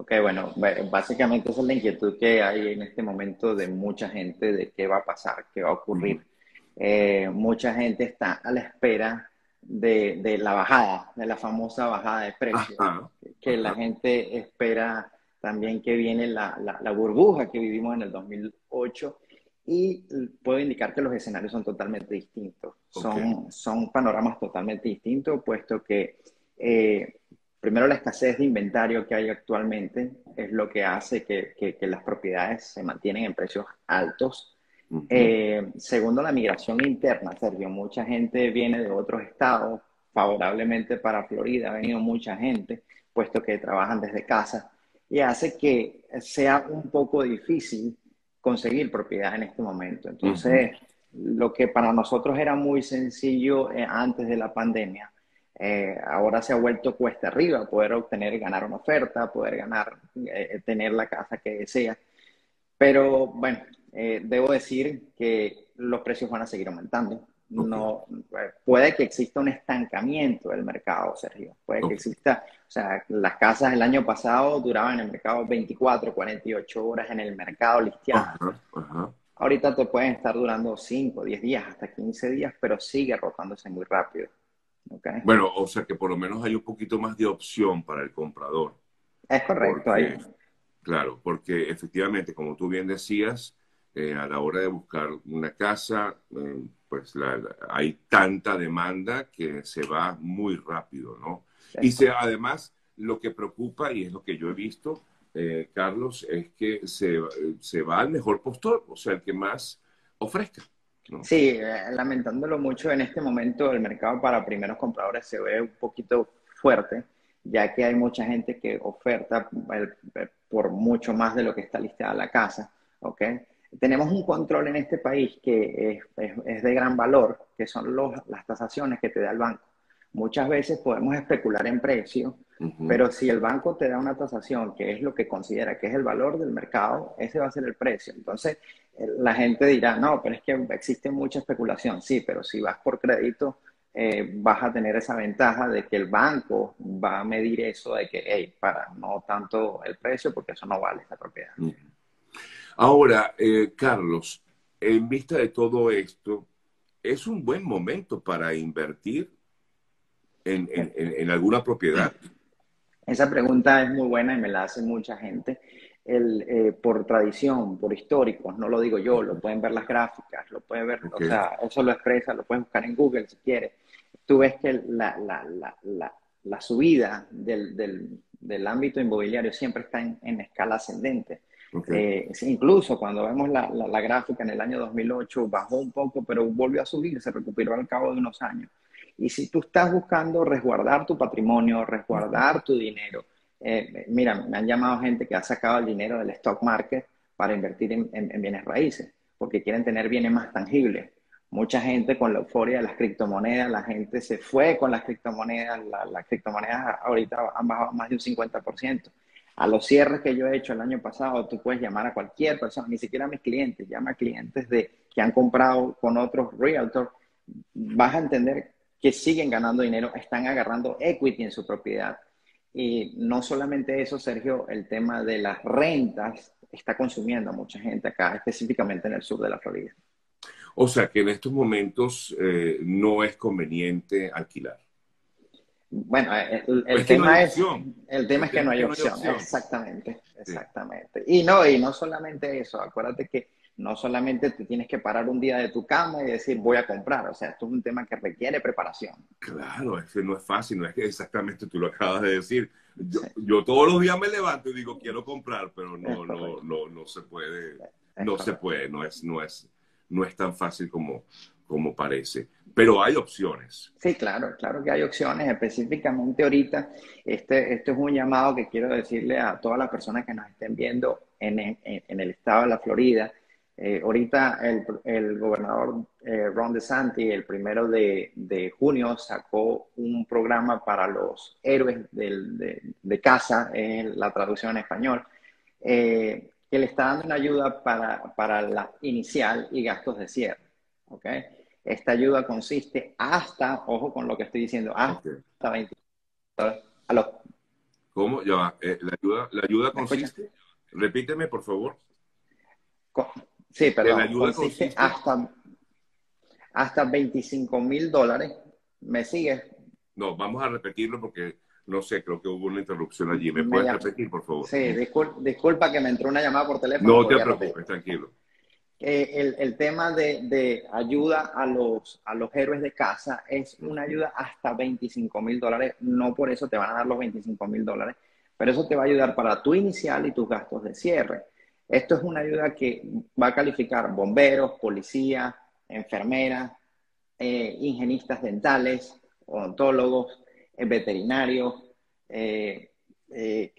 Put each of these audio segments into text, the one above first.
Ok, bueno, básicamente esa es la inquietud que hay en este momento de mucha gente de qué va a pasar, qué va a ocurrir. Eh, mucha gente está a la espera de, la bajada, de la famosa bajada de precios, que la gente espera también que viene la, la, burbuja que vivimos en el 2008 y puedo indicar que los escenarios son totalmente distintos, son, son panoramas totalmente distintos, puesto que eh, primero la escasez de inventario que hay actualmente es lo que hace que, que, las propiedades se mantienen en precios altos. Eh, segundo, la migración interna, Sergio. Mucha gente viene de otros estados, favorablemente para Florida, ha venido mucha gente, puesto que trabajan desde casa, y hace que sea un poco difícil conseguir propiedad en este momento. Entonces, lo que para nosotros era muy sencillo eh, antes de la pandemia, eh, ahora se ha vuelto cuesta arriba poder obtener, ganar una oferta, poder ganar, eh, tener la casa que desea. Pero bueno, debo decir que los precios van a seguir aumentando. No, puede que exista un estancamiento del mercado, Sergio. Puede que exista, o sea, las casas el año pasado duraban en el mercado 24, 48 horas en el mercado listeado. Ahorita te pueden estar durando 5, 10 días, hasta 15 días, pero sigue rotándose muy rápido. Bueno, o sea que por lo menos hay un poquito más de opción para el comprador. Es correcto. ahí. Claro, porque efectivamente, como tú bien decías, eh, a la hora de buscar una casa, eh, pues hay tanta demanda que se va muy rápido, ¿no? Y se, además, lo que preocupa, y es lo que yo he visto, eh, Carlos, es que se, se, va al mejor postor, o sea, el que más ofrezca. Sí, lamentándolo mucho, en este momento el mercado para primeros compradores se ve un poquito fuerte, ya que hay mucha gente que oferta por mucho más de lo que está listada la casa, ¿ok? tenemos un control en este país que es, de gran valor, que son las tasaciones que te da el banco. Muchas veces podemos especular en precio, pero si el banco te da una tasación que es lo que considera que es el valor del mercado, ese va a ser el precio. Entonces, eh, la gente dirá, no, pero es que existe mucha especulación. Sí, pero si vas por crédito, eh, vas a tener esa ventaja de que el banco va a medir eso de que, hey, para, no tanto el precio, porque eso no vale esa propiedad. Ahora, eh, Carlos, en vista de todo esto, ¿es un buen momento para invertir en, alguna propiedad? Esa pregunta es muy buena y me la hace mucha gente. El, eh, por tradición, por históricos, no lo digo yo, lo pueden ver las gráficas, lo pueden ver, o sea, eso lo expresa, lo pueden buscar en Google si quieres. Tú ves que la, la, subida del, del, ámbito inmobiliario siempre está en escala ascendente. Eh, incluso cuando vemos la, la, gráfica en el año 2008 bajó un poco, pero volvió a subir, se recuperó al cabo de unos años. Y si tú estás buscando resguardar tu patrimonio, resguardar tu dinero, eh, mira, me han llamado gente que ha sacado el dinero del stock market para invertir en, en, bienes raíces, porque quieren tener bienes más tangibles. Mucha gente con la euforia de las criptomonedas, la gente se fue con las criptomonedas, las criptomonedas ahorita han bajado más de un 50% a los cierres que yo he hecho el año pasado, tú puedes llamar a cualquier persona, ni siquiera a mis clientes, llama a clientes de, que han comprado con otros realtors, vas a entender que siguen ganando dinero, están agarrando equity en su propiedad. Y no solamente eso, Sergio, el tema de las rentas está consumiendo a mucha gente acá, específicamente en el sur de la Florida. O sea que en estos momentos eh, no es conveniente alquilar. Bueno, eh, el, tema es, el tema es que no hay opción, exactamente, exactamente. Y no, y no solamente eso, acuérdate que no solamente te tienes que parar un día de tu cama y decir voy a comprar, o sea, esto es un tema que requiere preparación. Claro, es que no es fácil, no es que exactamente tú lo acabas de decir. Yo, todos los días me levanto y digo quiero comprar, pero no, no, no, no se puede, no se puede, no es, no es, no es tan fácil como, como parece. Pero hay opciones. Sí, claro, claro que hay opciones. Específicamente ahorita, este, este es un llamado que quiero decirle a todas las personas que nos estén viendo en, en, el estado de la Florida. Eh, ahorita el, el gobernador eh, Ron DeSantis, el primero de, de, junio, sacó un programa para los héroes de, de, casa, en la traducción en español, eh, que le está dando una ayuda para, para la inicial y gastos de cierre. ¿okay? Esta ayuda consiste hasta, ojo con lo que estoy diciendo, hasta 20. ¿Cómo? Ya eh, la ayuda, la ayuda consiste. Repíteme, por favor. Sí, perdón. La ayuda consiste, hasta, hasta 25 mil dólares. ¿Me sigues? No, vamos a repetirlo porque no sé, creo que hubo una interrupción allí. ¿Me, puedes repetir, por favor? Sí, disculpa que me entró una llamada por teléfono. No te preocupes, tranquilo. Eh, el, el, tema de, de, ayuda a los, a los héroes de casa es una ayuda hasta 25 mil dólares. No por eso te van a dar los 25 mil dólares, pero eso te va a ayudar para tu inicial y tus gastos de cierre. Esto es una ayuda que va a calificar bomberos, policías, enfermeras, eh, higienistas dentales, odontólogos, eh, veterinarios, eh, eh,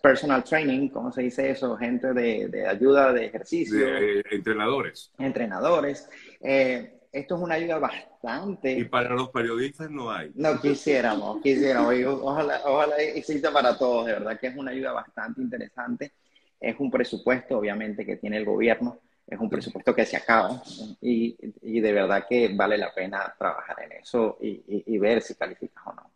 personal training, ¿cómo se dice eso? Gente de, ayuda de ejercicio. Entrenadores. Entrenadores. esto es una ayuda bastante. Y para los periodistas no hay. No quisiéramos, quisiéramos. ojalá, ojalá exista para todos, de verdad que es una ayuda bastante interesante. Es un presupuesto, obviamente, que tiene el gobierno. Es un presupuesto que se acaba y, de verdad que vale la pena trabajar en eso y ver si calificas o no.